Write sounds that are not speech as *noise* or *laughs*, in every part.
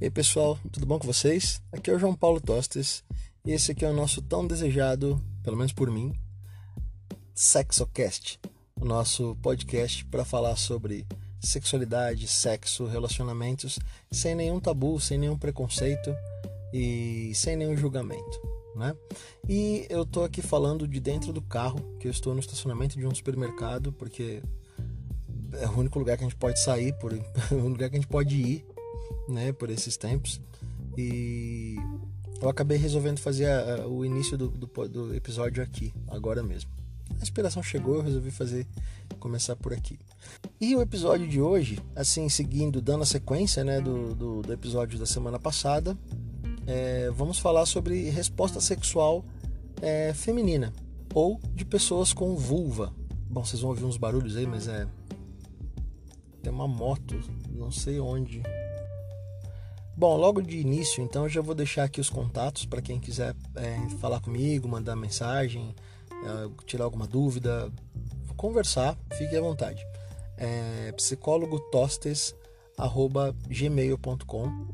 E aí pessoal, tudo bom com vocês? Aqui é o João Paulo Tostes e esse aqui é o nosso tão desejado, pelo menos por mim, Sexocast, o nosso podcast para falar sobre sexualidade, sexo, relacionamentos, sem nenhum tabu, sem nenhum preconceito e sem nenhum julgamento. Né? E eu tô aqui falando de dentro do carro, que eu estou no estacionamento de um supermercado, porque é o único lugar que a gente pode sair, por, *laughs* o único lugar que a gente pode ir né, por esses tempos. E eu acabei resolvendo fazer a, a, o início do, do, do, episódio aqui, agora mesmo. A inspiração chegou, eu resolvi fazer, começar por aqui. E o episódio de hoje, assim, seguindo, dando a sequência né, do, do, do episódio da semana passada, é, vamos falar sobre resposta sexual é, feminina ou de pessoas com vulva. Bom, vocês vão ouvir uns barulhos aí, mas é. Tem uma moto, não sei onde, Bom, logo de início, então, já vou deixar aqui os contatos para quem quiser é, falar comigo, mandar mensagem, é, tirar alguma dúvida, conversar, fique à vontade. É, psicólogotostes.gmail.com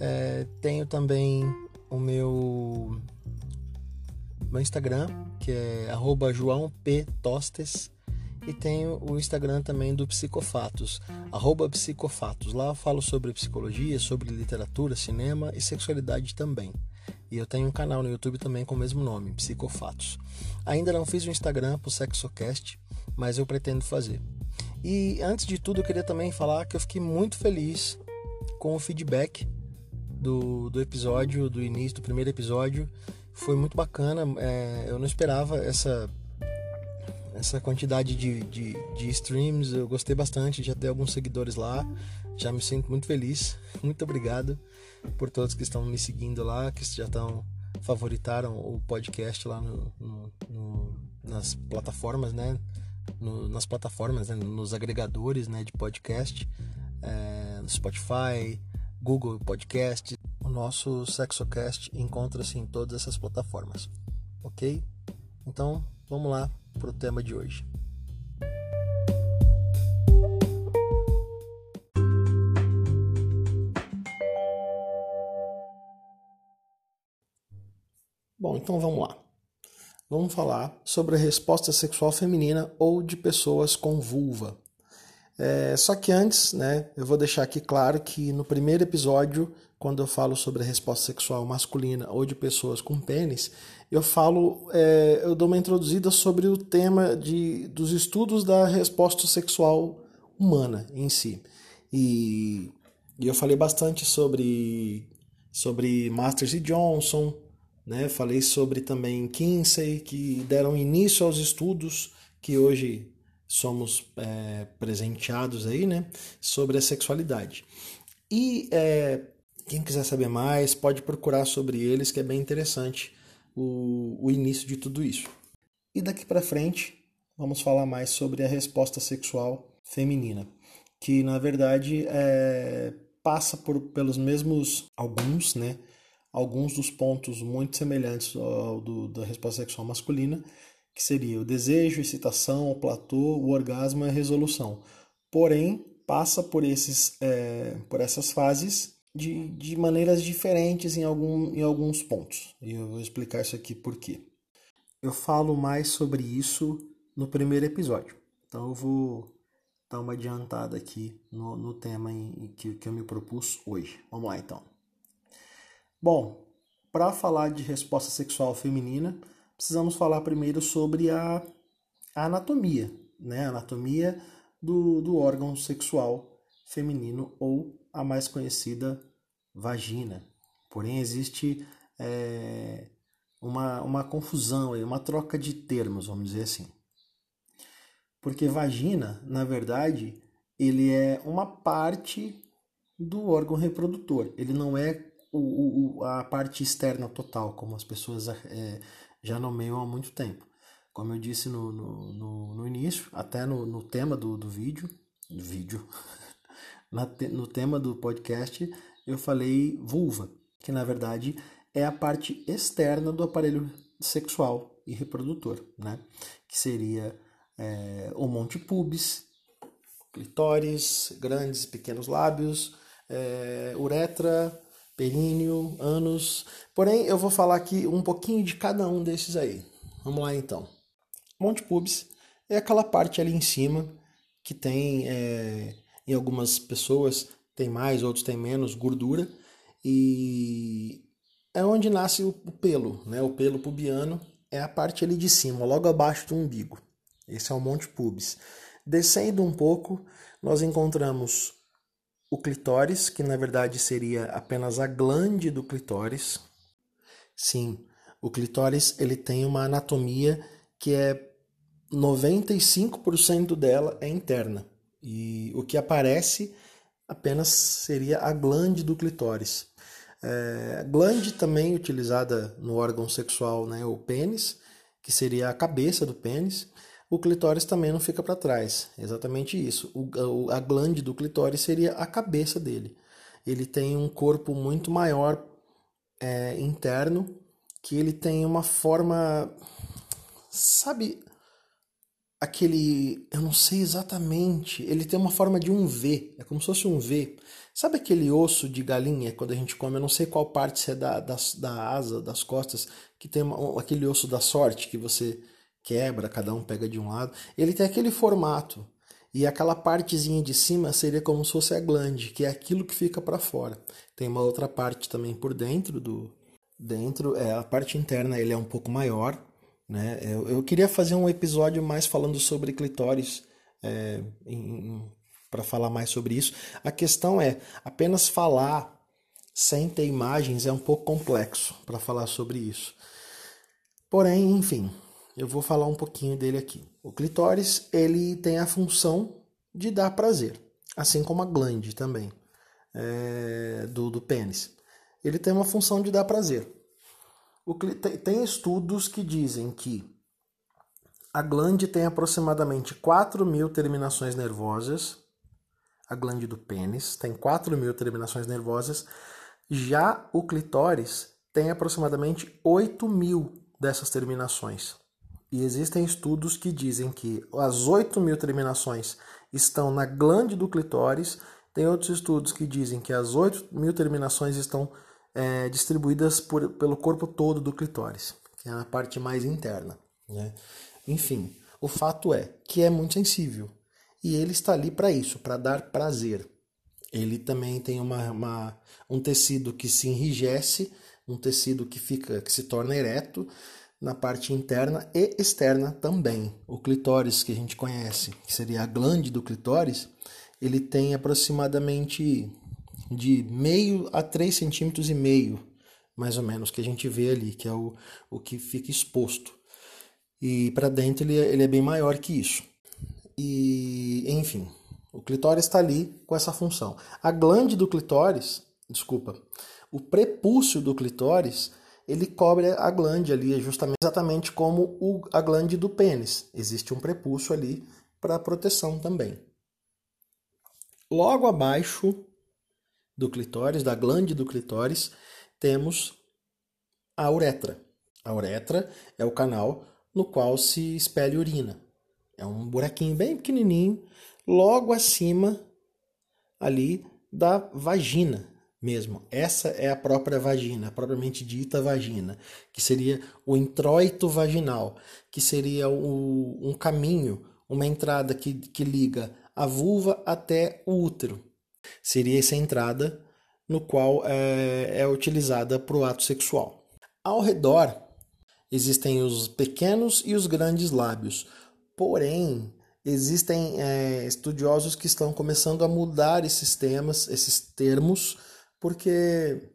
é, Tenho também o meu, meu Instagram, que é arroba e tenho o Instagram também do Psicofatos, arroba Psicofatos. Lá eu falo sobre psicologia, sobre literatura, cinema e sexualidade também. E eu tenho um canal no YouTube também com o mesmo nome, Psicofatos. Ainda não fiz o Instagram pro Sexocast, mas eu pretendo fazer. E antes de tudo, eu queria também falar que eu fiquei muito feliz com o feedback do, do episódio, do início, do primeiro episódio. Foi muito bacana. É, eu não esperava essa essa quantidade de, de, de, streams. Eu gostei bastante, já ter alguns seguidores lá. Já me sinto muito feliz. *laughs* Muito obrigado por todos que estão me seguindo lá, que já estão favoritaram o podcast lá no, no, no, nas plataformas, né? nas plataformas, né? nos agregadores né? de podcast, é, no Spotify, Google Podcast. O nosso Sexocast encontra-se em todas essas plataformas, ok? Então, vamos lá para o tema de hoje. Bom, então vamos lá. Vamos falar sobre a resposta sexual feminina ou de pessoas com vulva. É, só que antes, né, eu vou deixar aqui claro que no primeiro episódio, quando eu falo sobre a resposta sexual masculina ou de pessoas com pênis, eu falo, é, eu dou uma introduzida sobre o tema de, dos estudos da resposta sexual humana em si. E, e eu falei bastante sobre, sobre Masters e Johnson, né? falei sobre também Kinsey, que deram início aos estudos que hoje somos é, presenteados aí, né, sobre a sexualidade. E é, quem quiser saber mais pode procurar sobre eles, que é bem interessante o, o início de tudo isso. E daqui para frente vamos falar mais sobre a resposta sexual feminina, que na verdade é, passa por, pelos mesmos alguns, né, alguns dos pontos muito semelhantes ao do, da resposta sexual masculina, que seria o desejo, excitação, o platô, o orgasmo e a resolução. Porém, passa por, esses, é, por essas fases de, de maneiras diferentes em, algum, em alguns pontos. E eu vou explicar isso aqui por quê. Eu falo mais sobre isso no primeiro episódio. Então eu vou dar uma adiantada aqui no, no tema em, que, que eu me propus hoje. Vamos lá então. Bom, para falar de resposta sexual feminina, precisamos falar primeiro sobre a, a anatomia, né? A anatomia do, do órgão sexual feminino ou a mais conhecida vagina. Porém, existe é, uma, uma confusão, uma troca de termos, vamos dizer assim. Porque vagina, na verdade, ele é uma parte do órgão reprodutor. Ele não é o, o, a parte externa total, como as pessoas é, já nomeiam há muito tempo. Como eu disse no, no, no, no início, até no, no tema do, do vídeo, do vídeo, *laughs* no tema do podcast, eu falei vulva, que na verdade é a parte externa do aparelho sexual e reprodutor, né? Que seria é, o monte pubis, clitóris, grandes e pequenos lábios, é, uretra, períneo, ânus. Porém, eu vou falar aqui um pouquinho de cada um desses aí. Vamos lá então. Monte pubis é aquela parte ali em cima que tem, é, em algumas pessoas, tem mais, outros tem menos gordura e é onde nasce o, pelo, né? O pelo pubiano é a parte ali de cima, logo abaixo do umbigo. Esse é o monte pubis. Descendo um pouco, nós encontramos o clitóris, que na verdade seria apenas a glande do clitóris. Sim, o clitóris ele tem uma anatomia que é 95% dela é interna. E o que aparece apenas seria a glande do clitóris. É, glande também utilizada no órgão sexual, né, o pênis, que seria a cabeça do pênis. O clitóris também não fica para trás, exatamente isso. O, a glande do clitóris seria a cabeça dele. Ele tem um corpo muito maior é, interno, que ele tem uma forma, sabe, aquele, eu não sei exatamente, ele tem uma forma de um V, é como se fosse um V. Sabe aquele osso de galinha quando a gente come? Eu não sei qual parte se é da, da, da asa, das costas, que tem uma, aquele osso da sorte que você quebra, cada um pega de um lado. Ele tem aquele formato. E aquela partezinha de cima seria como se fosse a glande, que é aquilo que fica para fora. Tem uma outra parte também por dentro do dentro, é a parte interna, ele é um pouco maior, né? Eu, eu queria fazer um episódio mais falando sobre clitóris, é, para falar mais sobre isso. A questão é, apenas falar sem ter imagens é um pouco complexo para falar sobre isso. Porém, enfim, eu vou falar um pouquinho dele aqui. O clitóris ele tem a função de dar prazer, assim como a glande também é, do, do pênis. Ele tem uma função de dar prazer. Tem estudos que dizem que a glande tem aproximadamente 4 mil terminações nervosas. A glande do pênis tem 4 mil terminações nervosas. Já o clitóris tem aproximadamente 8 mil dessas terminações. E existem estudos que dizem que as 8 mil terminações estão na glande do clitóris. Tem outros estudos que dizem que as 8 mil terminações estão é, distribuídas por, pelo corpo todo do clitóris, que é a parte mais interna. Né? Enfim, o fato é que é muito sensível e ele está ali para isso, para dar prazer. Ele também tem uma, uma, um tecido que se enrijece, um tecido que fica, que se torna ereto na parte interna e externa também. O clitóris que a gente conhece, que seria a glande do clitóris, ele tem aproximadamente de meio a 3 centímetros e meio, mais ou menos, que a gente vê ali, que é o, o que fica exposto. E para dentro ele, é, ele é bem maior que isso. E, enfim, o clitóris está ali com essa função. A glande do clitóris, desculpa, o prepúcio do clitóris, ele cobre a glande ali, é justamente exatamente como o, a glande do pênis. Existe um prepúcio ali para proteção também. Logo abaixo do clitóris, da glande do clitóris, temos a uretra. A uretra é o canal no qual se espelha urina. É um buraquinho bem pequenininho, logo acima ali da vagina mesmo. Essa é a própria vagina, propriamente dita vagina, que seria o introito vaginal, que seria o, um caminho, uma entrada que, que liga a vulva até o útero seria essa entrada no qual é, é utilizada para o ato sexual. Ao redor existem os pequenos e os grandes lábios, porém existem é, estudiosos que estão começando a mudar esses temas, esses termos, porque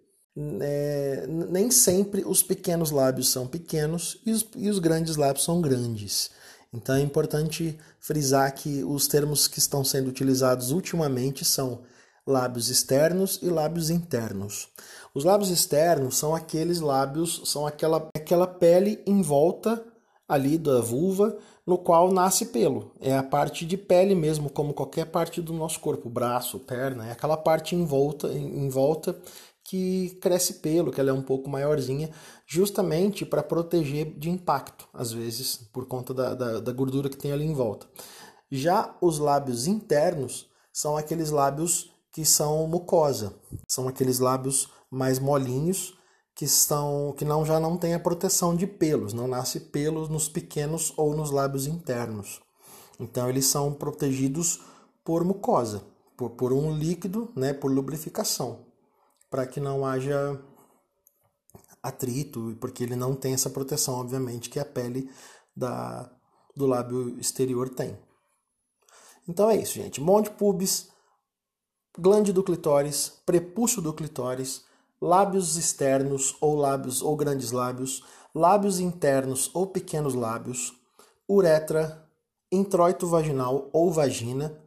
é, nem sempre os pequenos lábios são pequenos e os, e os grandes lábios são grandes. Então é importante frisar que os termos que estão sendo utilizados ultimamente são lábios externos e lábios internos. Os lábios externos são aqueles lábios, são aquela, aquela pele em volta ali da vulva, no qual nasce pelo. É a parte de pele mesmo, como qualquer parte do nosso corpo, braço, perna, é aquela parte em volta, em volta que cresce pelo, que ela é um pouco maiorzinha, justamente para proteger de impacto, às vezes, por conta da, da, da gordura que tem ali em volta. Já os lábios internos são aqueles lábios que são mucosa. São aqueles lábios mais molinhos que estão que não já não tem a proteção de pelos, não nasce pelos nos pequenos ou nos lábios internos. Então eles são protegidos por mucosa, por, por um líquido, né, por lubrificação, para que não haja atrito, porque ele não tem essa proteção, obviamente, que a pele da, do lábio exterior tem. Então é isso, gente. Monte pubis, glande do clitóris, prepúcio do clitóris, lábios externos ou lábios ou grandes lábios, lábios internos ou pequenos lábios, uretra, introito vaginal ou vagina,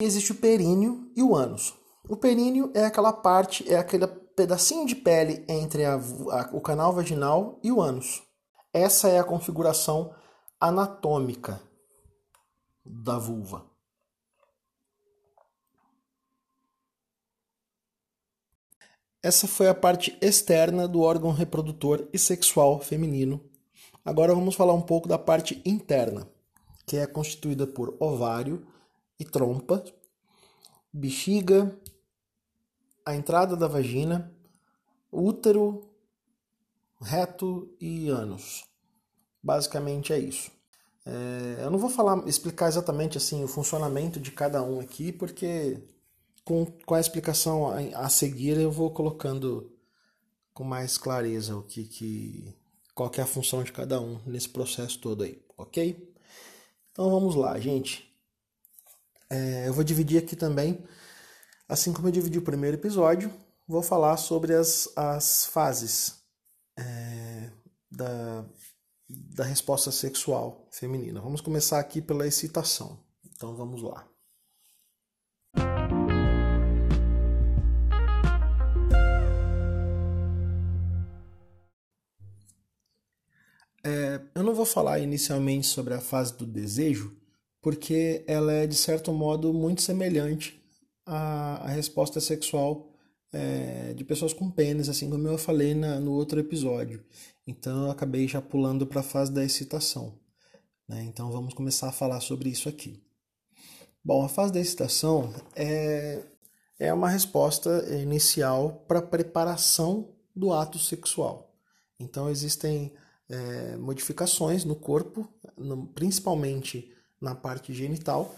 e existe o períneo e o ânus. O períneo é aquela parte, é aquele pedacinho de pele entre a, a, o canal vaginal e o ânus. Essa é a configuração anatômica da vulva. Essa foi a parte externa do órgão reprodutor e sexual feminino. Agora vamos falar um pouco da parte interna, que é constituída por ovário e trompa, bexiga, a entrada da vagina, útero, reto e ânus. Basicamente é isso. É, eu não vou falar, explicar exatamente assim o funcionamento de cada um aqui, porque com, com a explicação a, a seguir eu vou colocando com mais clareza o que, que qual que é a função de cada um nesse processo todo aí, ok? Então vamos lá, gente. É, eu vou dividir aqui também, assim como eu dividi o primeiro episódio, vou falar sobre as, as fases é, da, da resposta sexual feminina. Vamos começar aqui pela excitação. Então vamos lá. É, eu não vou falar inicialmente sobre a fase do desejo, porque ela é de certo modo muito semelhante à, à resposta sexual é, de pessoas com pênis, assim como eu falei na, no outro episódio. Então eu acabei já pulando para a fase da excitação. Né? Então vamos começar a falar sobre isso aqui. Bom, a fase da excitação é, é uma resposta inicial para a preparação do ato sexual. Então existem é, modificações no corpo, no, principalmente na parte genital,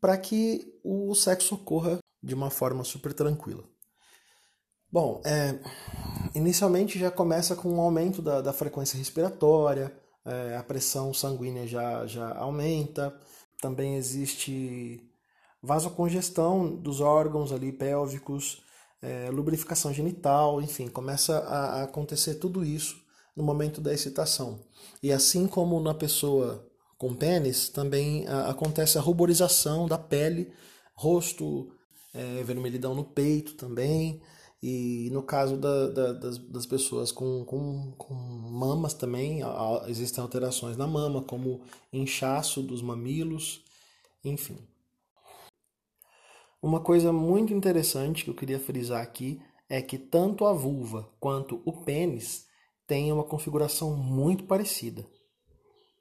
para que o sexo ocorra de uma forma super tranquila. Bom, é, inicialmente já começa com um aumento da, da frequência respiratória, é, a pressão sanguínea já, já aumenta, também existe vasocongestão dos órgãos ali pélvicos, é, lubrificação genital, enfim, começa a, a acontecer tudo isso no momento da excitação. E assim como na pessoa com pênis, também a, acontece a ruborização da pele, rosto, é, vermelhidão no peito também. E no caso da, da, das, das, pessoas com, com, com mamas também, a, existem alterações na mama, como inchaço dos mamilos, enfim. Uma coisa muito interessante que eu queria frisar aqui é que tanto a vulva quanto o pênis tem uma configuração muito parecida.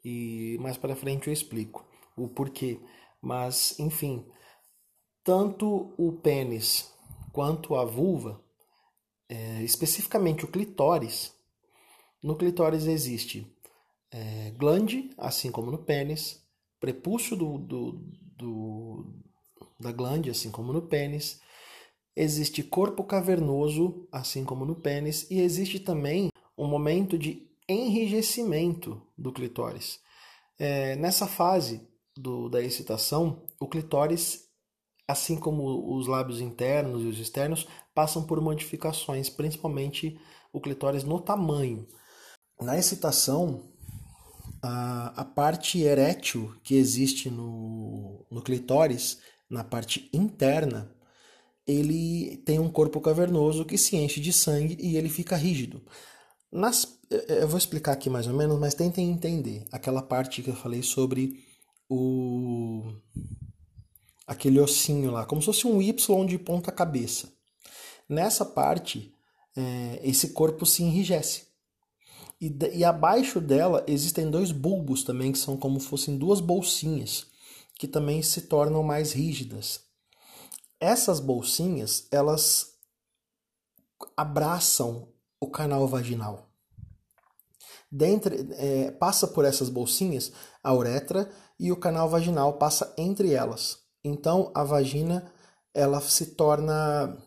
E mais para frente eu explico o porquê. Mas, enfim, tanto o pênis quanto a vulva, é, especificamente o clitóris, no clitóris existe é, glande, assim como no pênis, prepúcio do, do, do, da glande, assim como no pênis, existe corpo cavernoso, assim como no pênis, e existe também um momento de enrijecimento do clitóris. É, nessa fase do, da excitação, o clitóris, assim como os lábios internos e os externos, passam por modificações, principalmente o clitóris no tamanho. Na excitação, a, a parte erétil que existe no, no clitóris, na parte interna, ele tem um corpo cavernoso que se enche de sangue e ele fica rígido. Nas, eu vou explicar aqui mais ou menos, mas tentem entender aquela parte que eu falei sobre o aquele ossinho lá, como se fosse um Y de ponta cabeça. Nessa parte, é, esse corpo se enrijece. E, e abaixo dela existem dois bulbos também, que são como se fossem duas bolsinhas, que também se tornam mais rígidas. Essas bolsinhas, elas abraçam o canal vaginal. Dentre, é, passa por essas bolsinhas a uretra e o canal vaginal passa entre elas. Então a vagina ela se torna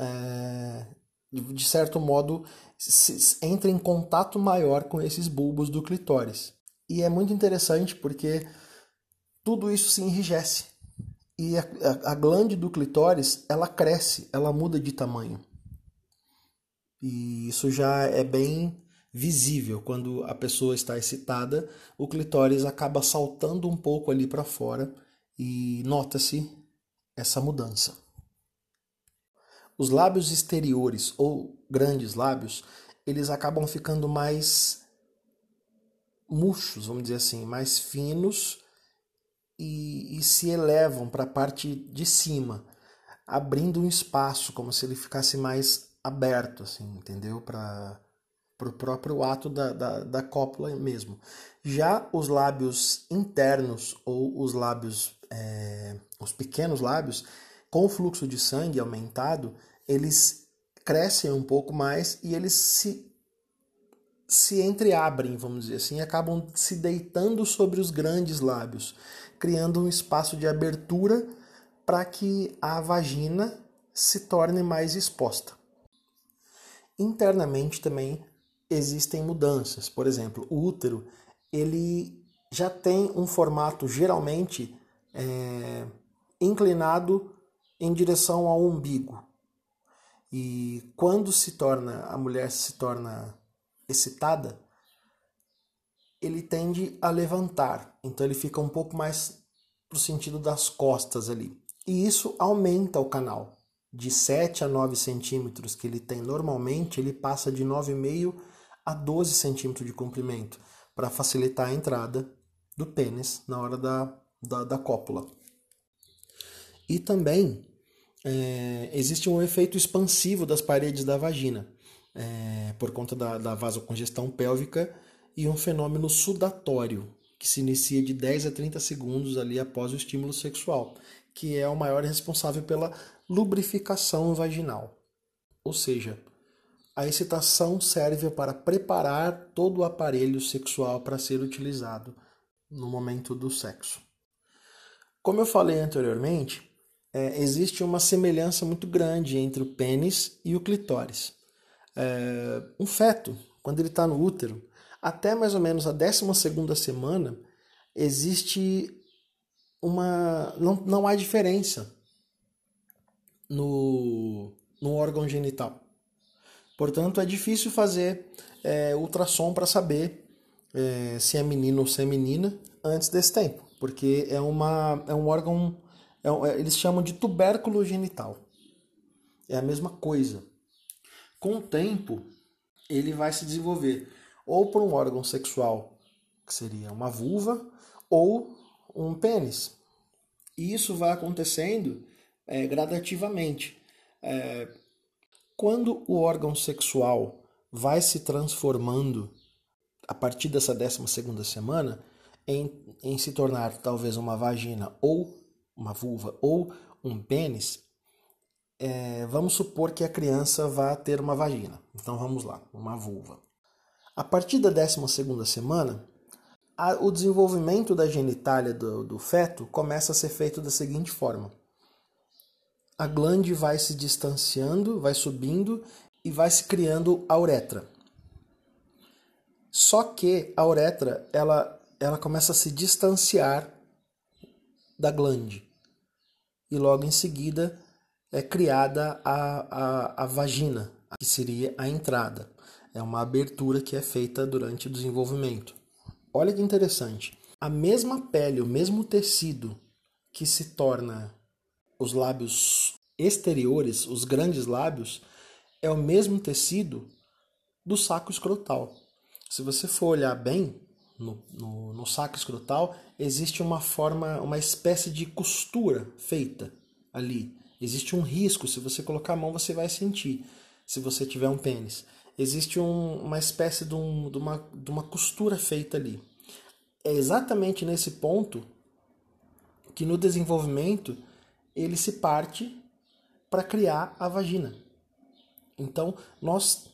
é, de certo modo se, entra em contato maior com esses bulbos do clitóris. E é muito interessante porque tudo isso se enrijece. E a, a, a glande do clitóris, ela cresce, ela muda de tamanho. E isso já é bem visível quando a pessoa está excitada, o clitóris acaba saltando um pouco ali para fora e nota-se essa mudança. Os lábios exteriores ou grandes lábios, eles acabam ficando mais murchos, vamos dizer assim, mais finos e, e se elevam para a parte de cima, abrindo um espaço, como se ele ficasse mais aberto, assim, entendeu? Para o próprio ato da, da, da cópula mesmo. Já os lábios internos ou os lábios, é, os pequenos lábios, com o fluxo de sangue aumentado, eles crescem um pouco mais e eles se se entreabrem, vamos dizer assim, acabam se deitando sobre os grandes lábios, criando um espaço de abertura para que a vagina se torne mais exposta. Internamente também existem mudanças. Por exemplo, o útero ele já tem um formato geralmente é, inclinado em direção ao umbigo. E quando se torna a mulher se torna excitada, ele tende a levantar. Então ele fica um pouco mais pro sentido das costas ali. E isso aumenta o canal. De 7 a 9 centímetros que ele tem normalmente, ele passa de 9,5 a 12 centímetros de comprimento para facilitar a entrada do pênis na hora da, da, da cópula. E também é, existe um efeito expansivo das paredes da vagina, é, por conta da, da vasocongestão pélvica e um fenômeno sudatório, que se inicia de 10 a 30 segundos ali após o estímulo sexual, que é o maior responsável pela lubrificação vaginal. Ou seja, a excitação serve para preparar todo o aparelho sexual para ser utilizado no momento do sexo. Como eu falei anteriormente, é, existe uma semelhança muito grande entre o pênis e o clitóris. É, um feto, quando ele está no útero, até mais ou menos a 12 semana, existe uma. Não, não há diferença no, no órgão genital. Portanto, é difícil fazer é, ultrassom para saber é, se é menino ou se é menina antes desse tempo, porque é, uma, é um órgão é, é, eles chamam de tubérculo genital. É a mesma coisa. Com o tempo, ele vai se desenvolver ou por um órgão sexual, que seria uma vulva, ou um pênis. E isso vai acontecendo é, gradativamente. É, quando o órgão sexual vai se transformando a partir dessa 12 segunda semana em, em se tornar talvez uma vagina ou uma vulva ou um pênis, é, vamos supor que a criança vá ter uma vagina. Então vamos lá, uma vulva. A partir da 12 semana, a, o desenvolvimento da genitália do, do feto começa a ser feito da seguinte forma. A glande vai se distanciando, vai subindo e vai se criando a uretra. Só que a uretra ela, ela começa a se distanciar da glande e logo em seguida é criada a, a, a vagina, que seria a entrada. É uma abertura que é feita durante o desenvolvimento. Olha que interessante. A mesma pele, o mesmo tecido que se torna os lábios exteriores, os grandes lábios, é o mesmo tecido do saco escrotal. Se você for olhar bem, no, no, no saco escrotal, existe uma forma, uma espécie de costura feita ali. Existe um risco, se você colocar a mão você vai sentir, se você tiver um pênis. Existe um, uma espécie de, um, de, uma, de uma costura feita ali. É exatamente nesse ponto que no desenvolvimento ele se parte para criar a vagina. Então, nós,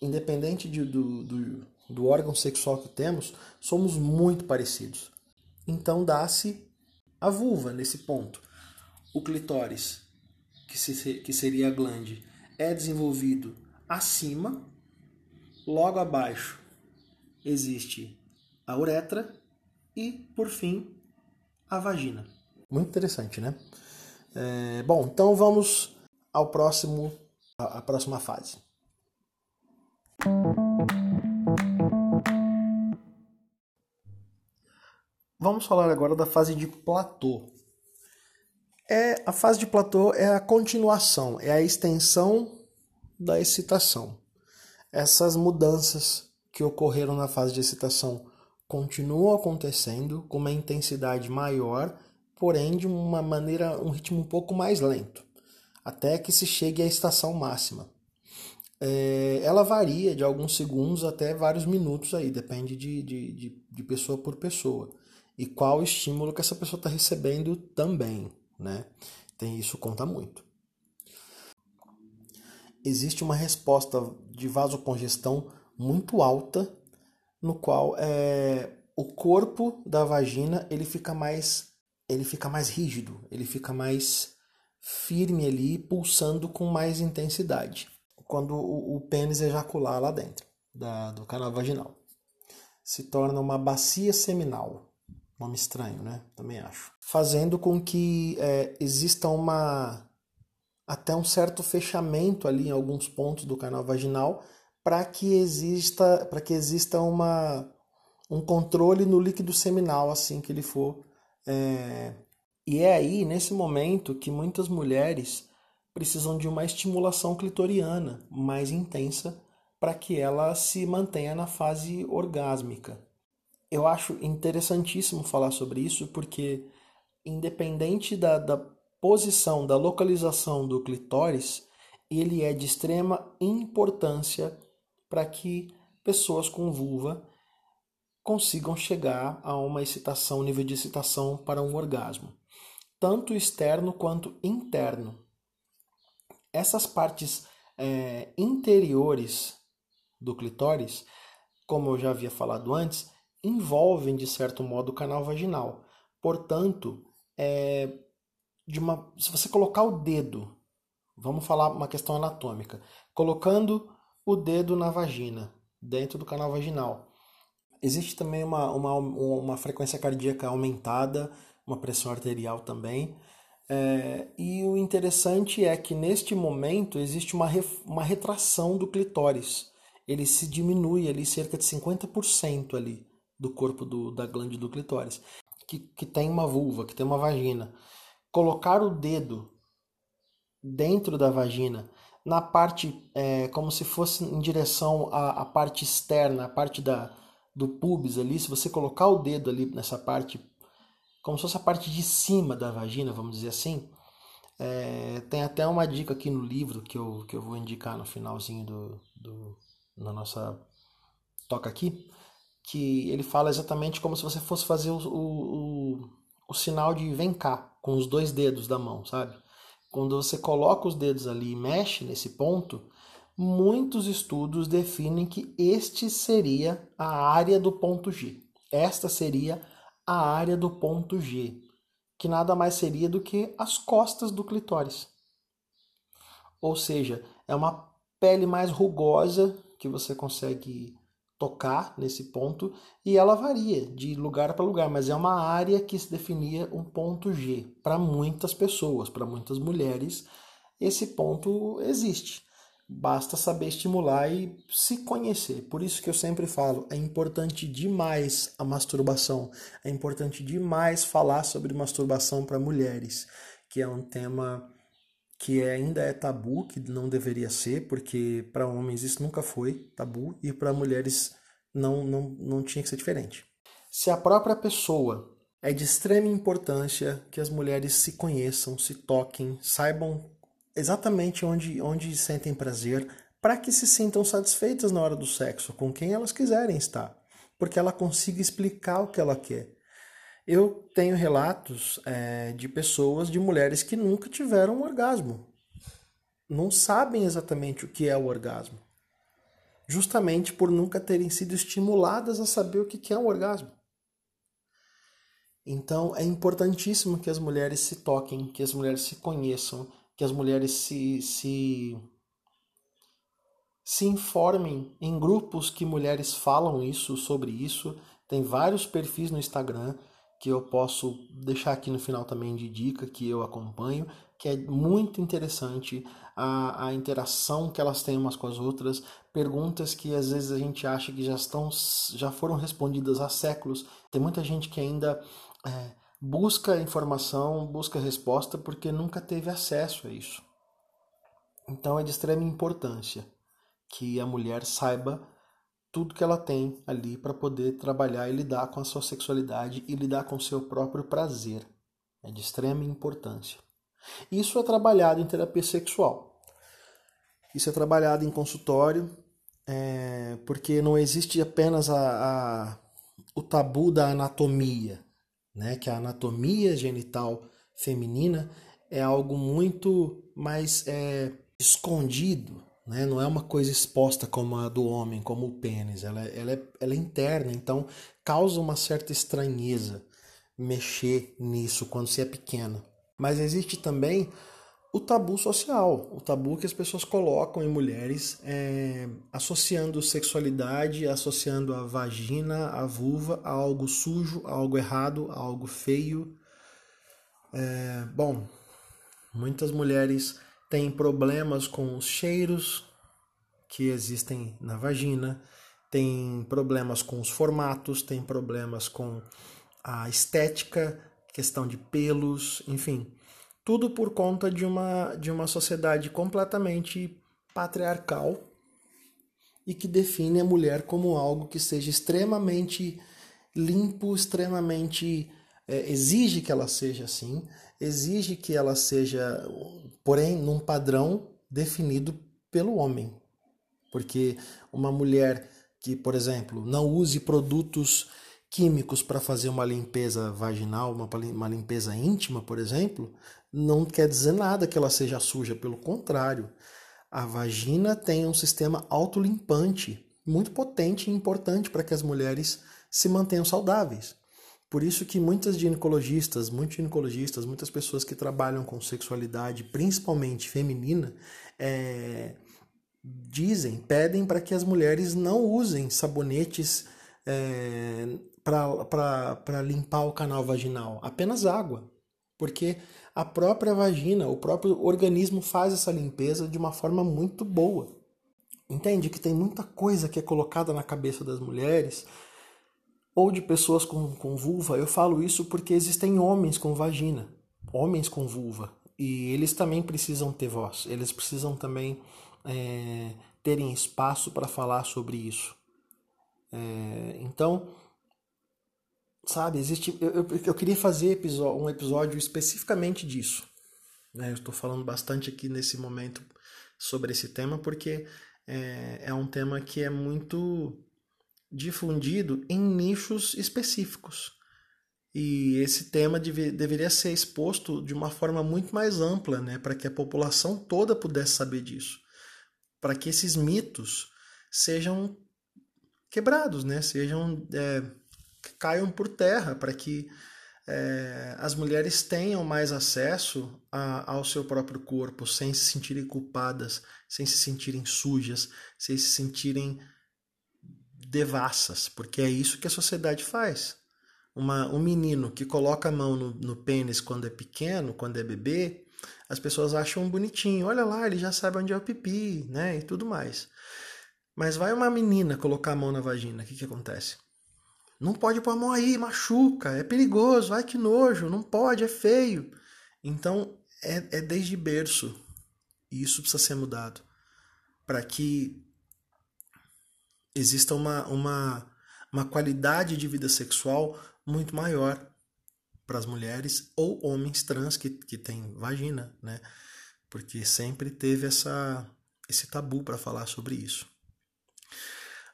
independente de, do, do, do órgão sexual que temos, somos muito parecidos. Então, dá-se a vulva nesse ponto. O clitóris, que, se, que seria a glande, é desenvolvido acima, logo abaixo existe a uretra e, por fim, a vagina. Muito interessante, né? É, bom, então vamos ao próximo, a próxima fase. Vamos falar agora da fase de platô. É, a fase de platô é a continuação, é a extensão da excitação. Essas mudanças que ocorreram na fase de excitação continuam acontecendo com uma intensidade maior, porém de uma maneira, um ritmo um pouco mais lento, até que se chegue à estação máxima. É, ela varia de alguns segundos até vários minutos aí, depende de, de, de, de pessoa por pessoa. E qual estímulo que essa pessoa está recebendo também, né? Tem, isso conta muito. Existe uma resposta de vasocongestão muito alta no qual é, o corpo da vagina ele fica mais ele fica mais rígido, ele fica mais firme ali, pulsando com mais intensidade quando o, o pênis ejacular lá dentro da, do canal vaginal. Se torna uma bacia seminal. Nome estranho, né? Também acho. Fazendo com que é, exista uma até um certo fechamento ali em alguns pontos do canal vaginal para que exista para que exista uma um controle no líquido seminal assim que ele for é... e é aí nesse momento que muitas mulheres precisam de uma estimulação clitoriana mais intensa para que ela se mantenha na fase orgásmica. Eu acho interessantíssimo falar sobre isso porque independente da, da posição, da localização do clitóris, ele é de extrema importância para que pessoas com vulva consigam chegar a uma excitação, nível de excitação para um orgasmo, tanto externo quanto interno. Essas partes é, interiores do clitóris, como eu já havia falado antes, envolvem de certo modo o canal vaginal. Portanto, é, de uma, se você colocar o dedo, vamos falar uma questão anatômica, colocando o dedo na vagina, dentro do canal vaginal. Existe também uma, uma, uma frequência cardíaca aumentada, uma pressão arterial também. É, e o interessante é que neste momento existe uma, uma retração do clitóris. Ele se diminui ali cerca de 50% ali do corpo do, da glande do clitóris, que, que tem uma vulva, que tem uma vagina. Colocar o dedo dentro da vagina na parte, é, como se fosse em direção à, à parte externa, a parte da, do pubis ali, se você colocar o dedo ali nessa parte, como se fosse a parte de cima da vagina, vamos dizer assim, é, tem até uma dica aqui no livro que eu, que eu vou indicar no finalzinho do, do na nossa toca aqui, que ele fala exatamente como se você fosse fazer o, o, o, o sinal de vem cá, com os dois dedos da mão, sabe? Quando você coloca os dedos ali e mexe nesse ponto, muitos estudos definem que este seria a área do ponto G. Esta seria a área do ponto G, que nada mais seria do que as costas do clitóris. Ou seja, é uma pele mais rugosa que você consegue tocar nesse ponto e ela varia de lugar para lugar, mas é uma área que se definia um ponto G. Para muitas pessoas, para muitas mulheres, esse ponto existe. Basta saber estimular e se conhecer. Por isso que eu sempre falo, é importante demais a masturbação. É importante demais falar sobre masturbação para mulheres, que é um tema que ainda é tabu, que não deveria ser, porque para homens isso nunca foi tabu e para mulheres não, não, não tinha que ser diferente. Se a própria pessoa é de extrema importância que as mulheres se conheçam, se toquem, saibam exatamente onde, onde sentem prazer, para que se sintam satisfeitas na hora do sexo, com quem elas quiserem estar, porque ela consiga explicar o que ela quer. Eu tenho relatos é, de pessoas, de mulheres que nunca tiveram um orgasmo. não sabem exatamente o que é o orgasmo, justamente por nunca terem sido estimuladas a saber o que é um orgasmo. Então é importantíssimo que as mulheres se toquem, que as mulheres se conheçam, que as mulheres se, se, se informem em grupos que mulheres falam isso sobre isso. Tem vários perfis no Instagram que eu posso deixar aqui no final também de dica que eu acompanho, que é muito interessante a, a interação que elas têm umas com as outras, perguntas que às vezes a gente acha que já estão já foram respondidas há séculos. Tem muita gente que ainda é, busca informação, busca resposta porque nunca teve acesso a isso. Então é de extrema importância que a mulher saiba tudo que ela tem ali para poder trabalhar e lidar com a sua sexualidade e lidar com o seu próprio prazer. É de extrema importância. Isso é trabalhado em terapia sexual. Isso é trabalhado em consultório, é, porque não existe apenas a, a, o tabu da anatomia, né? que a anatomia genital feminina é algo muito mais é, escondido, né? não é uma coisa exposta como a do homem, como o pênis, ela, ela, é, ela é interna, então causa uma certa estranheza mexer nisso quando se é pequena. Mas existe também o tabu social, o tabu que as pessoas colocam em mulheres, é, associando sexualidade, associando a vagina, a vulva a algo sujo, a algo errado, a algo feio. É, bom, muitas mulheres têm problemas com os cheiros que existem na vagina, têm problemas com os formatos, têm problemas com a estética, questão de pelos, enfim. Tudo por conta de uma, de uma sociedade completamente patriarcal e que define a mulher como algo que seja extremamente limpo, extremamente. É, exige que ela seja assim, exige que ela seja, porém, num padrão definido pelo homem. Porque uma mulher que, por exemplo, não use produtos químicos para fazer uma limpeza vaginal, uma, limpeza íntima, por exemplo, não quer dizer nada que ela seja suja, pelo contrário. A vagina tem um sistema autolimpante muito potente e importante para que as mulheres se mantenham saudáveis. Por isso que muitas ginecologistas, muitos ginecologistas, muitas pessoas que trabalham com sexualidade, principalmente feminina, é, dizem, pedem para que as mulheres não usem sabonetes é, para limpar o canal vaginal, apenas água, porque a própria vagina, o próprio organismo faz essa limpeza de uma forma muito boa. Entende que tem muita coisa que é colocada na cabeça das mulheres ou de pessoas com, com vulva. Eu falo isso porque existem homens com vagina, homens com vulva, e eles também precisam ter voz, eles precisam também é, terem espaço para falar sobre isso. É, então, sabe, existe. Eu, eu, eu queria fazer um episódio especificamente disso. Né? Eu estou falando bastante aqui nesse momento sobre esse tema porque é, é um tema que é muito difundido em nichos específicos. E esse tema deve, deveria ser exposto de uma forma muito mais ampla, né, para que a população toda pudesse saber disso, para que esses mitos sejam quebrados, né, sejam é, caiam por terra para que é, as mulheres tenham mais acesso a, ao seu próprio corpo sem se sentirem culpadas, sem se sentirem sujas, sem se sentirem devassas, porque é isso que a sociedade faz. Uma, um menino que coloca a mão no, no pênis quando é pequeno, quando é bebê, as pessoas acham bonitinho. Olha lá, ele já sabe onde é o pipi, né? E tudo mais. Mas vai uma menina colocar a mão na vagina, o que, que acontece? Não pode pôr a mão aí, machuca, é perigoso, ai que nojo, não pode, é feio. Então é, é desde berço. E isso precisa ser mudado. Para que exista uma, uma, uma qualidade de vida sexual muito maior para as mulheres ou homens trans que, que têm vagina, né? Porque sempre teve essa, esse tabu para falar sobre isso.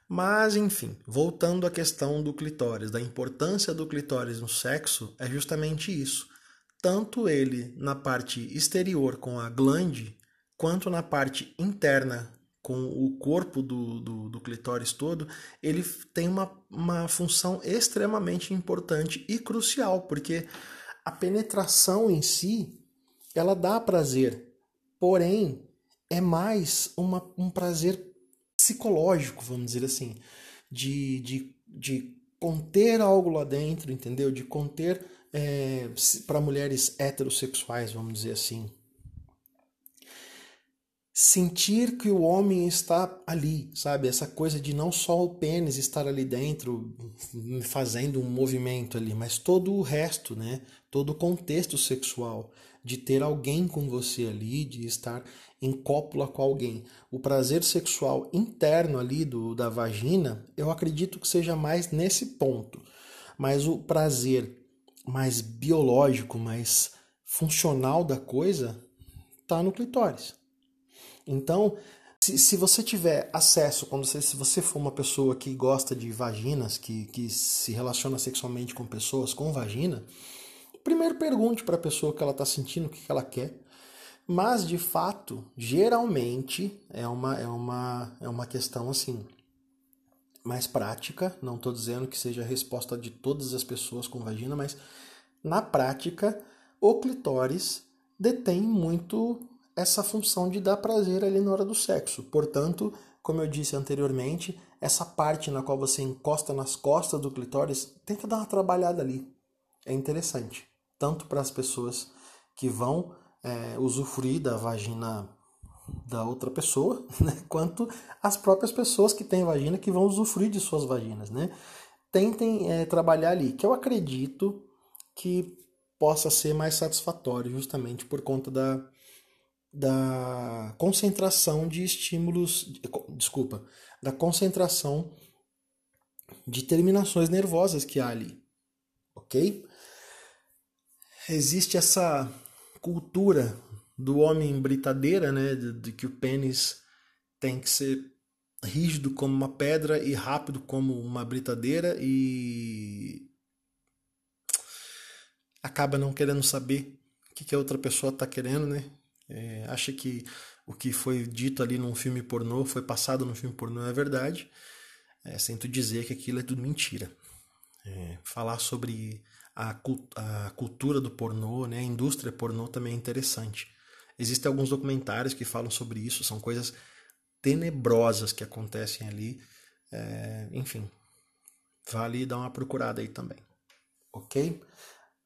Mas, enfim, voltando à questão do clitóris, da importância do clitóris no sexo, é justamente isso. Tanto ele na parte exterior com a glande, quanto na parte interna com o corpo do, do, do clitóris todo, ele tem uma, uma função extremamente importante e crucial, porque a penetração em si, ela dá prazer, porém, é mais uma, um prazer psicológico, vamos dizer assim, de, de, de conter algo lá dentro, entendeu? De conter é, para mulheres heterossexuais, vamos dizer assim sentir que o homem está ali, sabe? Essa coisa de não só o pênis estar ali dentro fazendo um movimento ali, mas todo o resto, né? Todo o contexto sexual, de ter alguém com você ali, de estar em cópula com alguém. O prazer sexual interno ali do da vagina, eu acredito que seja mais nesse ponto. Mas o prazer mais biológico, mais funcional da coisa, tá no clitóris. Então, se, se você tiver acesso, quando você, se você for uma pessoa que gosta de vaginas, que, que se relaciona sexualmente com pessoas com vagina, primeiro pergunte para a pessoa que ela está sentindo, o que ela quer. Mas, de fato, geralmente é uma, é uma, é uma questão assim mais prática. Não estou dizendo que seja a resposta de todas as pessoas com vagina, mas na prática, o clitóris detém muito essa função de dar prazer ali na hora do sexo. Portanto, como eu disse anteriormente, essa parte na qual você encosta nas costas do clitóris, tenta dar uma trabalhada ali. É interessante, tanto para as pessoas que vão é, usufruir da vagina da outra pessoa, *laughs* né, quanto as próprias pessoas que têm vagina que vão usufruir de suas vaginas, né? Tentem é, trabalhar ali, que eu acredito que possa ser mais satisfatório, justamente por conta da, da concentração de estímulos, desculpa, da concentração de terminações nervosas que há ali, ok? Existe essa cultura do homem britadeira, né, de, de que o pênis tem que ser rígido como uma pedra e rápido como uma britadeira e acaba não querendo saber o que, que a outra pessoa está querendo, né? É, acha que o que foi dito ali num filme pornô, foi passado num filme pornô, é verdade. É, dizer que aquilo é tudo mentira. É, falar sobre a, a, cultura do pornô, né, a indústria pornô também é interessante. Existem alguns documentários que falam sobre isso, são coisas tenebrosas que acontecem ali. É, enfim, vale dar uma procurada aí também. Ok?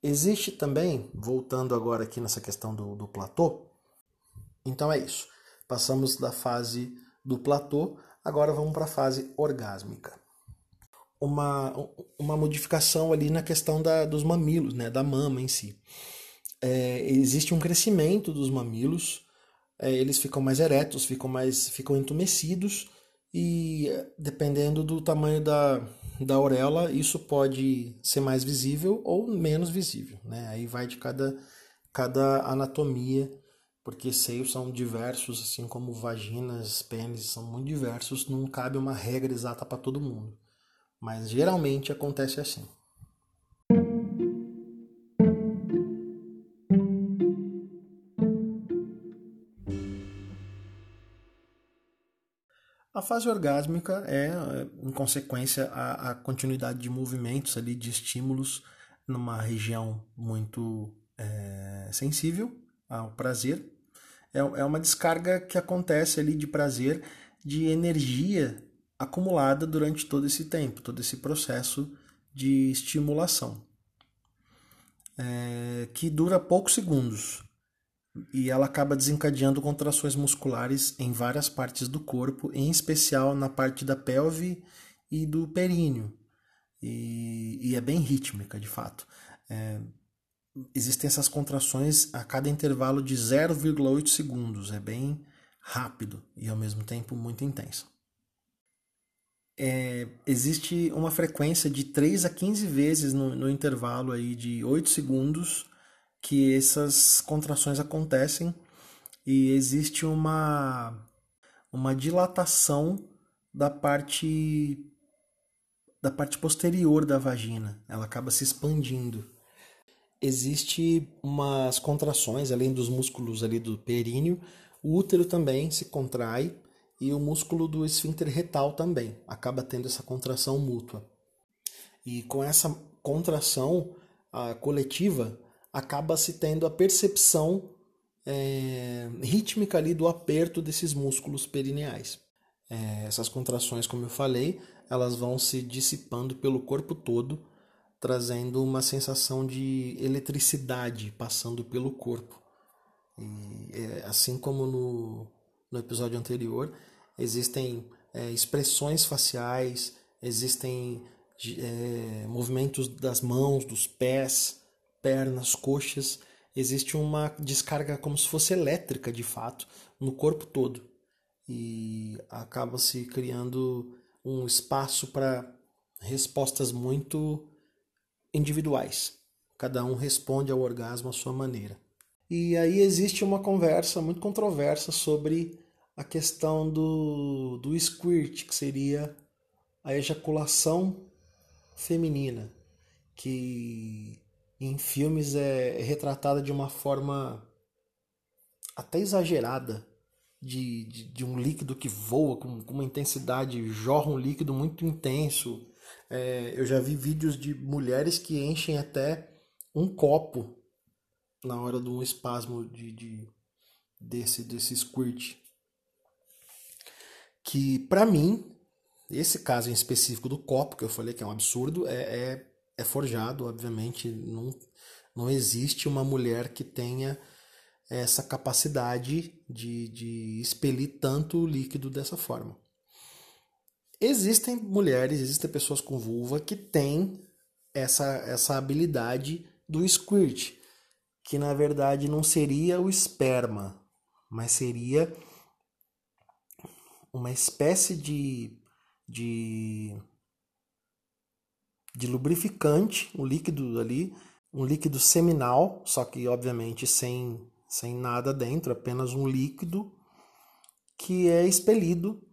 Existe também, voltando agora aqui nessa questão do, do platô, então é isso. Passamos da fase do platô, agora vamos para a fase orgásmica. Uma, uma modificação ali na questão da, dos mamilos, né, da mama em si. É, existe um crescimento dos mamilos, é, eles ficam mais eretos, ficam mais ficam entumecidos e dependendo do tamanho da, da auréola, isso pode ser mais visível ou menos visível. Né? Aí vai de cada, cada anatomia porque seios são diversos, assim como vaginas, pênis são muito diversos, não cabe uma regra exata para todo mundo. Mas geralmente acontece assim. A fase orgásmica é, em consequência, a, a, continuidade de movimentos ali, de estímulos numa região muito é, sensível ao prazer é, é uma descarga que acontece ali de prazer, de energia acumulada durante todo esse tempo, todo esse processo de estimulação, é, que dura poucos segundos e ela acaba desencadeando contrações musculares em várias partes do corpo, em especial na parte da pelve e do períneo. E, e é bem rítmica, de fato. É, existem essas contrações a cada intervalo de 0,8 segundos. É bem rápido e ao mesmo tempo muito intenso. É, existe uma frequência de 3 a 15 vezes no, no intervalo aí de 8 segundos que essas contrações acontecem e existe uma, uma dilatação da parte da parte posterior da vagina. Ela acaba se expandindo existe umas contrações além dos músculos ali do períneo, O útero também se contrai e o músculo do esfíncter retal também acaba tendo essa contração mútua. E com essa contração a coletiva, acaba se tendo a percepção é, rítmica ali do aperto desses músculos perineais. É, essas contrações, como eu falei, elas vão se dissipando pelo corpo todo, trazendo uma sensação de eletricidade passando pelo corpo. E, é, assim como no, no episódio anterior, existem é, expressões faciais, existem é, movimentos das mãos, dos pés, pernas, coxas. Existe uma descarga como se fosse elétrica, de fato, no corpo todo. E acaba se criando um espaço para respostas muito individuais. Cada um responde ao orgasmo à sua maneira. E aí existe uma conversa muito controversa sobre a questão do, do squirt, que seria a ejaculação feminina, que em filmes é retratada de uma forma até exagerada, de, de, de um líquido que voa com, com, uma intensidade, jorra um líquido muito intenso. É, eu já vi vídeos de mulheres que enchem até um copo na hora de um espasmo de, de desse, desse squirt. Que para mim, esse caso em específico do copo, que eu falei que é um absurdo, é, é, é forjado, obviamente. Não, não existe uma mulher que tenha essa capacidade de, de expelir tanto líquido dessa forma. Existem mulheres, existem pessoas com vulva que têm essa, essa habilidade do squirt, que na verdade não seria o esperma, mas seria uma espécie de, de, de lubrificante, um líquido ali, um líquido seminal, só que obviamente sem, sem nada dentro, apenas um líquido que é expelido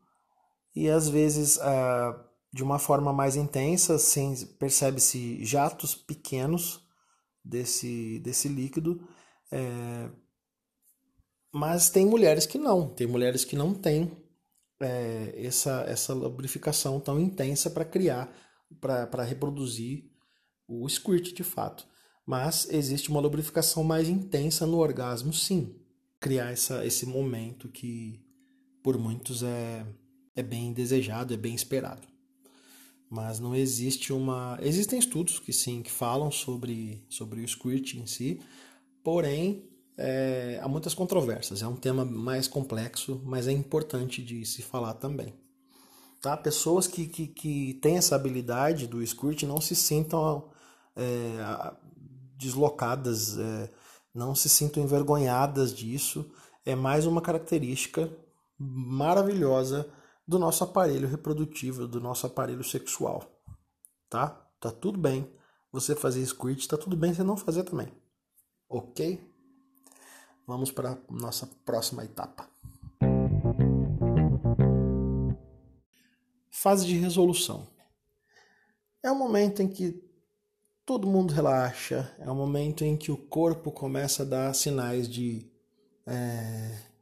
e às vezes ah, de uma forma mais intensa, percebe-se jatos pequenos desse, desse líquido. É, mas tem mulheres que não, tem mulheres que não têm é, essa, essa lubrificação tão intensa para criar, para reproduzir o squirt de fato. Mas existe uma lubrificação mais intensa no orgasmo, sim. Criar essa, esse momento que por muitos é, é bem desejado, é bem esperado. Mas não existe uma. Existem estudos que sim, que falam sobre, sobre o squirt em si, porém é, há muitas controvérsias. É um tema mais complexo, mas é importante de se falar também. Tá? Pessoas que, que, que têm essa habilidade do squirt não se sintam é, deslocadas, é, não se sintam envergonhadas disso. É mais uma característica maravilhosa do nosso aparelho reprodutivo, do nosso aparelho sexual. Tá? Tá tudo bem você fazer squirt, tá tudo bem você não fazer também. Ok? Vamos para nossa próxima etapa. Fase de resolução. É o momento em que todo mundo relaxa, é o momento em que o corpo começa a dar sinais de é,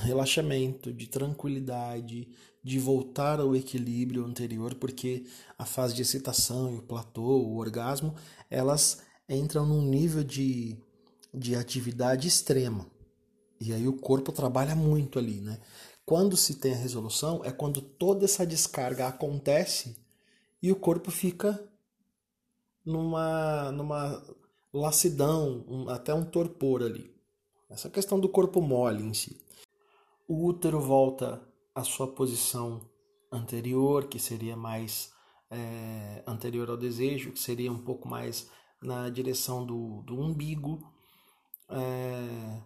relaxamento, de tranquilidade, de voltar ao equilíbrio anterior, porque a fase de excitação e o platô, o orgasmo, elas entram num nível de de atividade extrema. E aí o corpo trabalha muito ali, né? Quando se tem a resolução é quando toda essa descarga acontece e o corpo fica numa numa lassidão, um, até um torpor ali. Essa questão do corpo mole em si. O útero volta à sua posição anterior, que seria mais é, anterior ao desejo, que seria um pouco mais na direção do, do umbigo é,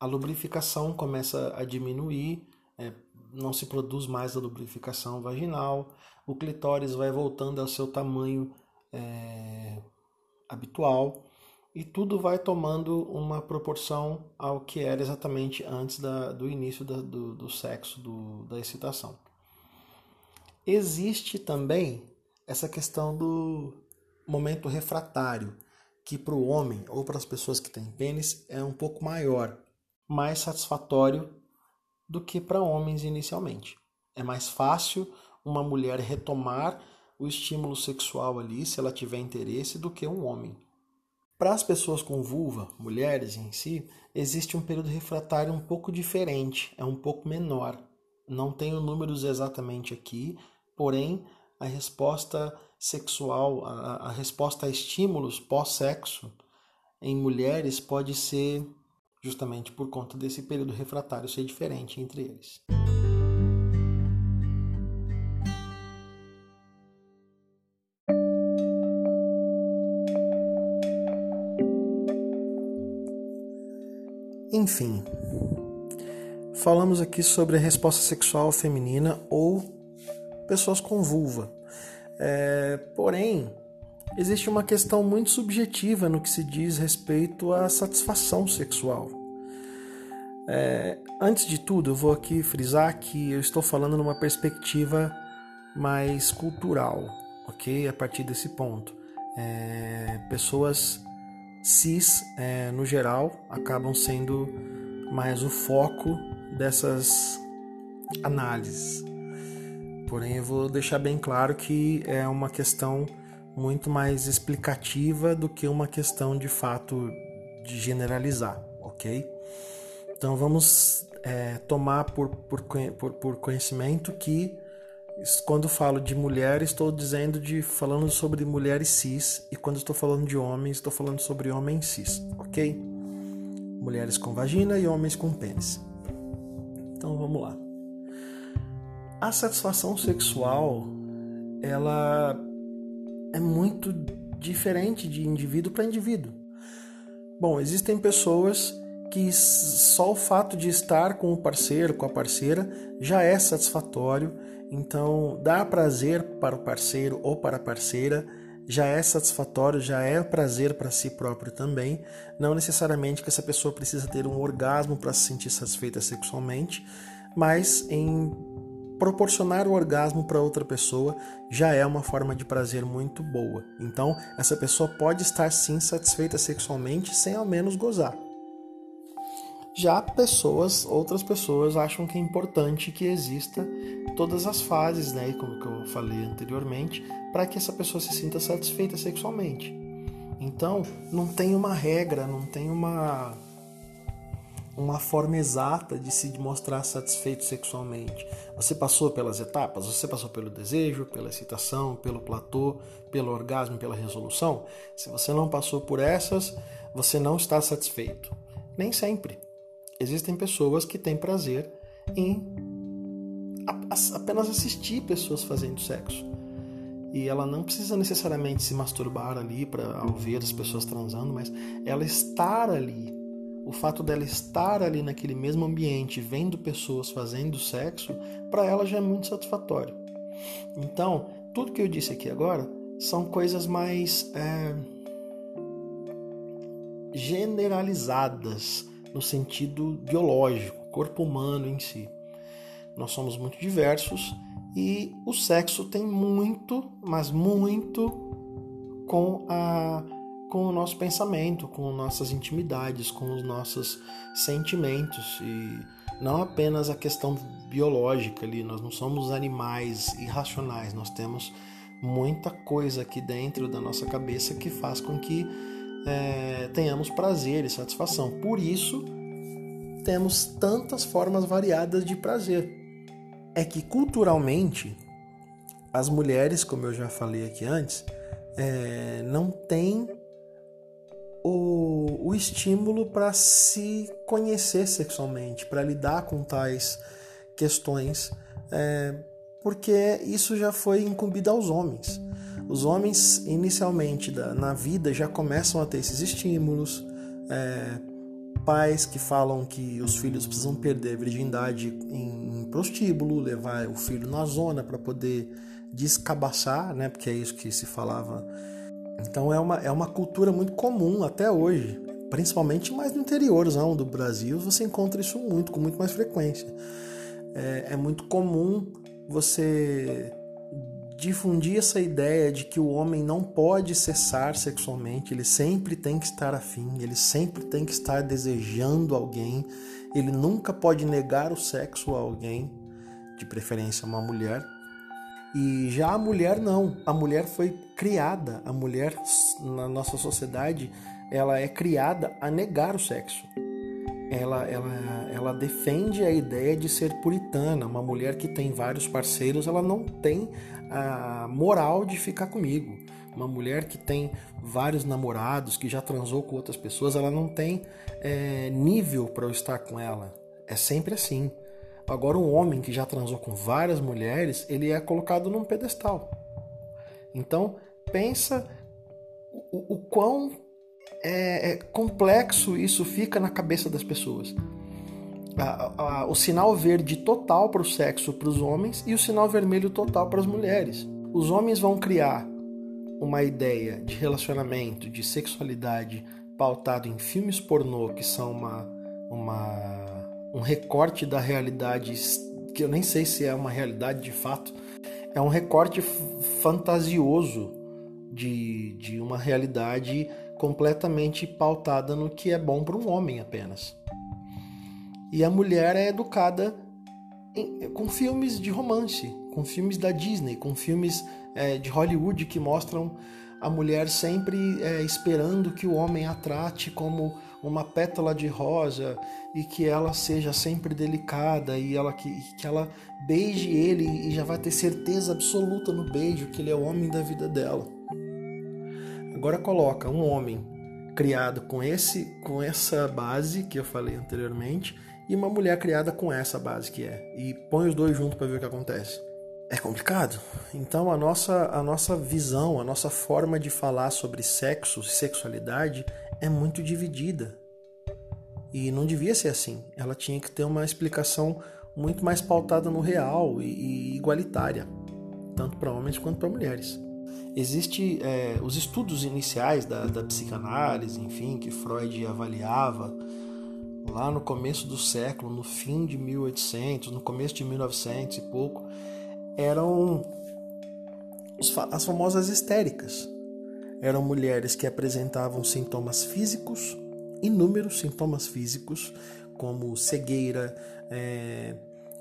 a lubrificação começa a diminuir, é, não se produz mais a lubrificação vaginal, o clitóris vai voltando ao seu tamanho é, habitual e tudo vai tomando uma proporção ao que era exatamente antes da, do início da, do, do sexo, do, da excitação. Existe também essa questão do momento refratário, que para o homem ou para as pessoas que têm pênis é um pouco maior. mais satisfatório do que para homens inicialmente. É mais fácil uma mulher retomar o estímulo sexual ali, se ela tiver interesse, do que um homem. Para as pessoas com vulva, mulheres em si, existe um período refratário um pouco diferente, é um pouco menor. Não tenho números exatamente aqui, porém a resposta sexual, a, a resposta a estímulos pós-sexo em mulheres pode ser justamente por conta desse período refratário ser diferente entre eles. Enfim, falamos aqui sobre a resposta sexual feminina ou pessoas com vulva. É, porém, existe uma questão muito subjetiva no que se diz respeito à satisfação sexual. É, antes de tudo, eu vou aqui frisar que eu estou falando numa perspectiva mais cultural, ok? A partir desse ponto. É, pessoas cis, é, no geral, acabam sendo mais o foco dessas análises. Porém, eu vou deixar bem claro que é uma questão muito mais explicativa do que uma questão de fato de generalizar, ok? Então vamos é, tomar por, por, por, por conhecimento que quando falo de mulher, estou dizendo de falando sobre mulheres cis, e quando estou falando de homens, estou falando sobre homens cis, ok? Mulheres com vagina e homens com pênis. Então vamos lá. A satisfação sexual, ela é muito diferente de indivíduo para indivíduo. Bom, existem pessoas que só o fato de estar com o parceiro, com a parceira, já é satisfatório então, dar prazer para o parceiro ou para a parceira já é satisfatório, já é prazer para si próprio também. Não necessariamente que essa pessoa precisa ter um orgasmo para se sentir satisfeita sexualmente, mas em proporcionar o orgasmo para outra pessoa já é uma forma de prazer muito boa. Então, essa pessoa pode estar sim satisfeita sexualmente sem ao menos gozar. Já pessoas, outras pessoas acham que é importante que exista todas as fases, né, como eu falei anteriormente, para que essa pessoa se sinta satisfeita sexualmente. Então, não tem uma regra, não tem uma uma forma exata de se mostrar satisfeito sexualmente. Você passou pelas etapas, você passou pelo desejo, pela excitação, pelo platô, pelo orgasmo, pela resolução. Se você não passou por essas, você não está satisfeito. Nem sempre. Existem pessoas que têm prazer em apenas assistir pessoas fazendo sexo. E ela não precisa necessariamente se masturbar ali para ver as pessoas transando, mas ela estar ali, o fato dela estar ali naquele mesmo ambiente, vendo pessoas fazendo sexo, para ela já é muito satisfatório. Então, tudo que eu disse aqui agora são coisas mais é, generalizadas no sentido biológico, corpo humano em si. Nós somos muito diversos e o sexo tem muito, mas muito com a com o nosso pensamento, com nossas intimidades, com os nossos sentimentos e não apenas a questão biológica ali, nós não somos animais irracionais, nós temos muita coisa aqui dentro da nossa cabeça que faz com que é, tenhamos prazer e satisfação. Por isso, temos tantas formas variadas de prazer. É que culturalmente, as mulheres, como eu já falei aqui antes, é, não têm o, o estímulo para se conhecer sexualmente, para lidar com tais questões, é, porque isso já foi incumbido aos homens. Os homens, inicialmente da, na vida, já começam a ter esses estímulos. É, pais que falam que os filhos precisam perder a virgindade em, em prostíbulo, levar o filho na zona para poder descabaçar, né? Porque é isso que se falava. Então é uma, é uma cultura muito comum até hoje, principalmente mais no interiorzão do Brasil, você encontra isso muito, com muito mais frequência. É, é muito comum você difundir essa ideia de que o homem não pode cessar sexualmente, ele sempre tem que estar afim, ele sempre tem que estar desejando alguém, ele nunca pode negar o sexo a alguém, de preferência uma mulher. E já a mulher não, a mulher foi criada, a mulher na nossa sociedade, ela é criada a negar o sexo. Ela, ela, ela defende a ideia de ser puritana. Uma mulher que tem vários parceiros, ela não tem a moral de ficar comigo. Uma mulher que tem vários namorados, que já transou com outras pessoas, ela não tem é, nível para eu estar com ela. É sempre assim. Agora, um homem que já transou com várias mulheres, ele é colocado num pedestal. Então, pensa o, o quão é, é complexo isso fica na cabeça das pessoas. A, a, o sinal verde total para o sexo para os homens e o sinal vermelho total para as mulheres. Os homens vão criar uma ideia de relacionamento, de sexualidade pautado em filmes pornô que são uma, uma um recorte da realidade que eu nem sei se é uma realidade de fato, é um recorte fantasioso de, de uma realidade completamente pautada no que é bom para um homem apenas. E a mulher é educada em, com filmes de romance, com filmes da Disney, com filmes é, de Hollywood que mostram a mulher sempre é, esperando que o homem a trate como uma pétala de rosa e que ela seja sempre delicada e ela que, que ela beije ele e já vai ter certeza absoluta no beijo que ele é o homem da vida dela. Agora coloca um homem criado com esse com essa base que eu falei anteriormente e uma mulher criada com essa base que é e põe os dois juntos para ver o que acontece. É complicado. Então a nossa a nossa visão, a nossa forma de falar sobre sexo, sexualidade é muito dividida. E não devia ser assim. Ela tinha que ter uma explicação muito mais pautada no real e, e igualitária, tanto para homens quanto para mulheres. Existem é, os estudos iniciais da, da psicanálise, enfim, que Freud avaliava lá no começo do século, no fim de 1800, no começo de 1900 e pouco, eram as famosas histéricas, eram mulheres que apresentavam sintomas físicos, inúmeros sintomas físicos, como cegueira, é,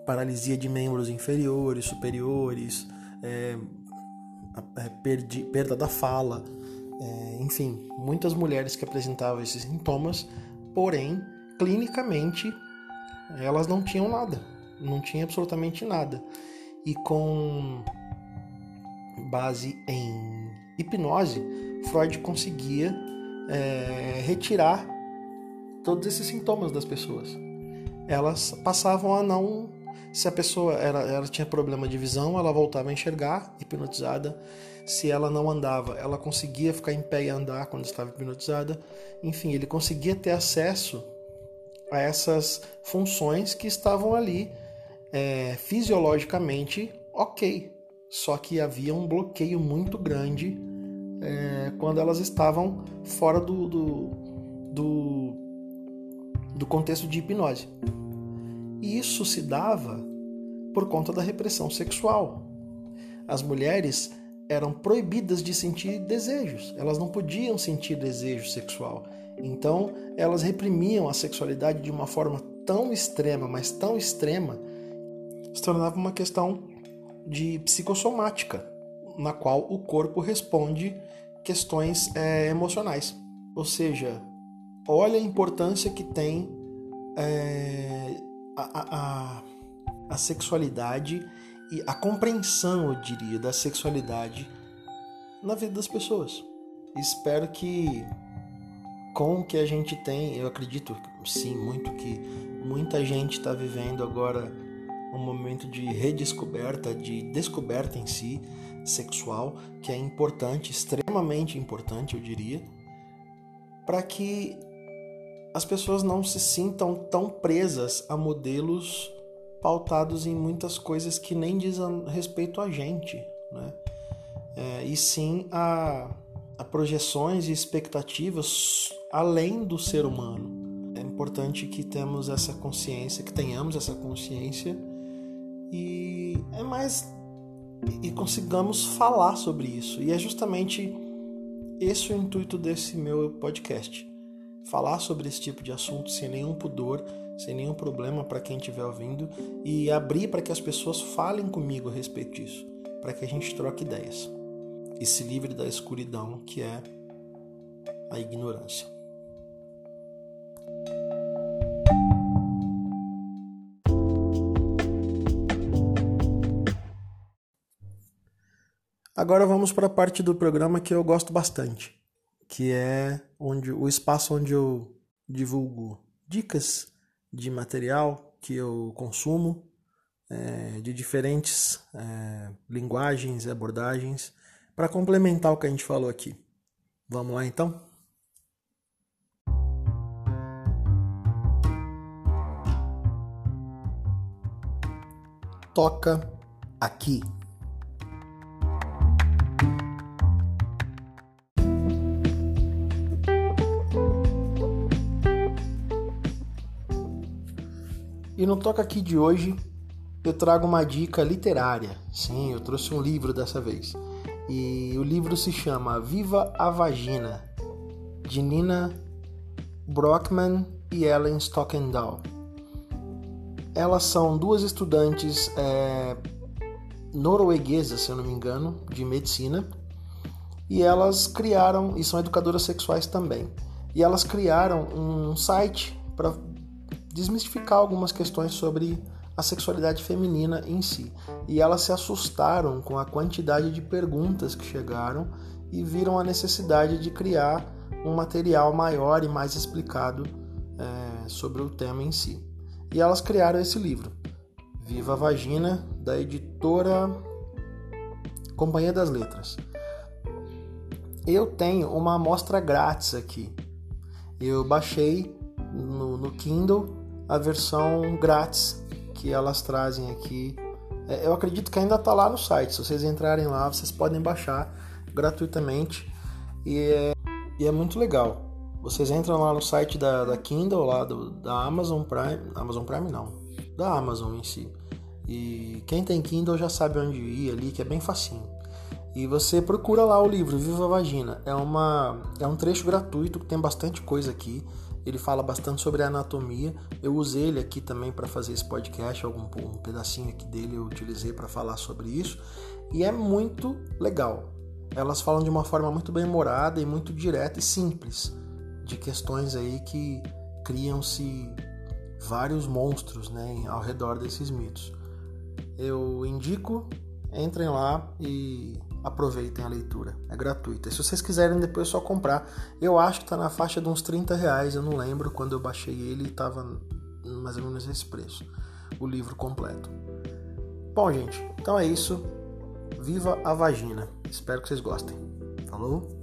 paralisia de membros inferiores, superiores, é, é, perdi, perda da fala, enfim, muitas mulheres que apresentavam esses sintomas, porém, clinicamente, elas não tinham nada, não tinha absolutamente nada. E com base em hipnose, Freud conseguia é, retirar todos esses sintomas das pessoas. Elas passavam a não. Se a pessoa era, ela tinha problema de visão, ela voltava a enxergar, hipnotizada. Se ela não andava, ela conseguia ficar em pé e andar quando estava hipnotizada. Enfim, ele conseguia ter acesso a essas funções que estavam ali é, fisiologicamente ok. Só que havia um bloqueio muito grande é, quando elas estavam fora do, do, do, do contexto de hipnose. E isso se dava por conta da repressão sexual. As mulheres eram proibidas de sentir desejos, elas não podiam sentir desejo sexual. Então, elas reprimiam a sexualidade de uma forma tão extrema, mas tão extrema, se tornava uma questão de psicossomática, na qual o corpo responde questões é, emocionais. Ou seja, olha a importância que tem é, a, a, a sexualidade e a compreensão, eu diria, da sexualidade na vida das pessoas. Espero que com o que a gente tem, eu acredito sim muito que muita gente está vivendo agora um momento de redescoberta, de descoberta em si sexual, que é importante, extremamente importante, eu diria, para que as pessoas não se sintam tão presas a modelos pautados em muitas coisas que nem dizem respeito a gente, né? É, e sim a, a projeções e expectativas além do ser humano. É importante que temos essa consciência, que tenhamos essa consciência e é mais e consigamos falar sobre isso. E é justamente esse o intuito desse meu podcast. Falar sobre esse tipo de assunto sem nenhum pudor, sem nenhum problema para quem estiver ouvindo e abrir para que as pessoas falem comigo a respeito disso, para que a gente troque ideias e se livre da escuridão que é a ignorância. Agora vamos para a parte do programa que eu gosto bastante, que é onde o espaço onde eu divulgo dicas de material que eu consumo, é, de diferentes é, linguagens e abordagens, para complementar o que a gente falou aqui. Vamos lá então? Toca aqui. E no Toca Aqui de hoje eu trago uma dica literária. Sim, eu trouxe um livro dessa vez. E o livro se chama Viva a Vagina, de Nina Brockman e Ellen Stockendahl. Elas são duas estudantes é, norueguesas, se eu não me engano, de medicina, e elas criaram, e são educadoras sexuais também, e elas criaram um site para desmistificar algumas questões sobre a sexualidade feminina em si. E elas se assustaram com a quantidade de perguntas que chegaram e viram a necessidade de criar um material maior e mais explicado é, sobre o tema em si. E elas criaram esse livro, Viva a Vagina, da editora Companhia das Letras. Eu tenho uma amostra grátis aqui. Eu baixei no, no Kindle a versão grátis que elas trazem aqui. É, eu acredito que ainda está lá no site. Se vocês entrarem lá, vocês podem baixar gratuitamente e é, e é muito legal. Vocês entram lá no site da, da Kindle, lá do, da Amazon Prime, Amazon Prime não, da Amazon em si. E quem tem Kindle já sabe onde ir ali, que é bem facinho. E você procura lá o livro Viva a Vagina. É, uma, é um trecho gratuito que tem bastante coisa aqui. Ele fala bastante sobre anatomia. Eu usei ele aqui também para fazer esse podcast, algum um pedacinho aqui dele eu utilizei para falar sobre isso. E é muito legal. Elas falam de uma forma muito bem humorada e muito direta e simples de questões aí que criam-se vários monstros né, ao redor desses mitos. Eu indico, entrem lá e aproveitem a leitura. É gratuita. Se vocês quiserem depois é só comprar. Eu acho que está na faixa de uns 30 reais. Eu não lembro quando eu baixei ele estava mais ou menos esse preço. O livro completo. Bom, gente, então é isso. Viva a vagina. Espero que vocês gostem. Falou?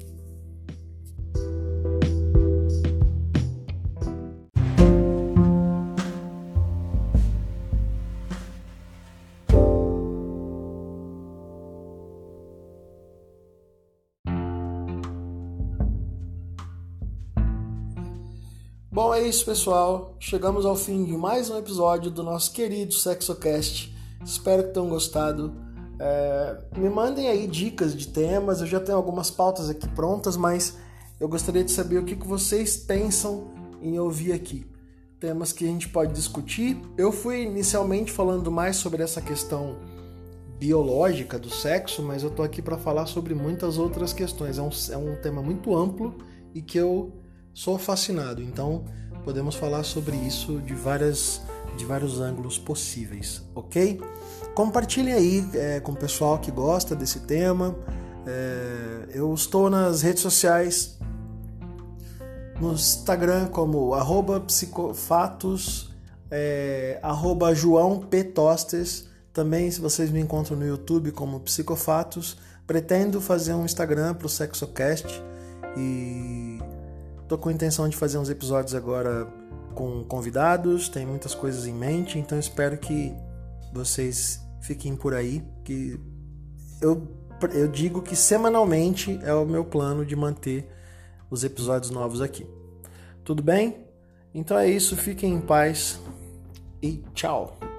Bom, é isso, pessoal. Chegamos ao fim de mais um episódio do nosso querido SexoCast. Espero que tenham gostado. É, me mandem aí dicas de temas. Eu já tenho algumas pautas aqui prontas, mas eu gostaria de saber o que, que vocês pensam em ouvir aqui. Temas que a gente pode discutir. Eu fui inicialmente falando mais sobre essa questão biológica do sexo, mas eu tô aqui para falar sobre muitas outras questões. É um, é um tema muito amplo e que eu sou fascinado, então podemos falar sobre isso de, várias, de vários ângulos possíveis, ok? Compartilhem aí é, com o pessoal que gosta desse tema. É, eu estou nas redes sociais, no Instagram como arroba psicofatos, é, João P. Tostes. Também, se vocês me encontram no YouTube como Psicofatos, pretendo fazer um Instagram para o SexoCast e Tô com a intenção de fazer uns episódios agora com convidados, tem muitas coisas em mente, então espero que vocês fiquem por aí, que eu, eu digo que semanalmente é o meu plano de manter os episódios novos aqui. Tudo bem? Então é isso, fiquem em paz e tchau!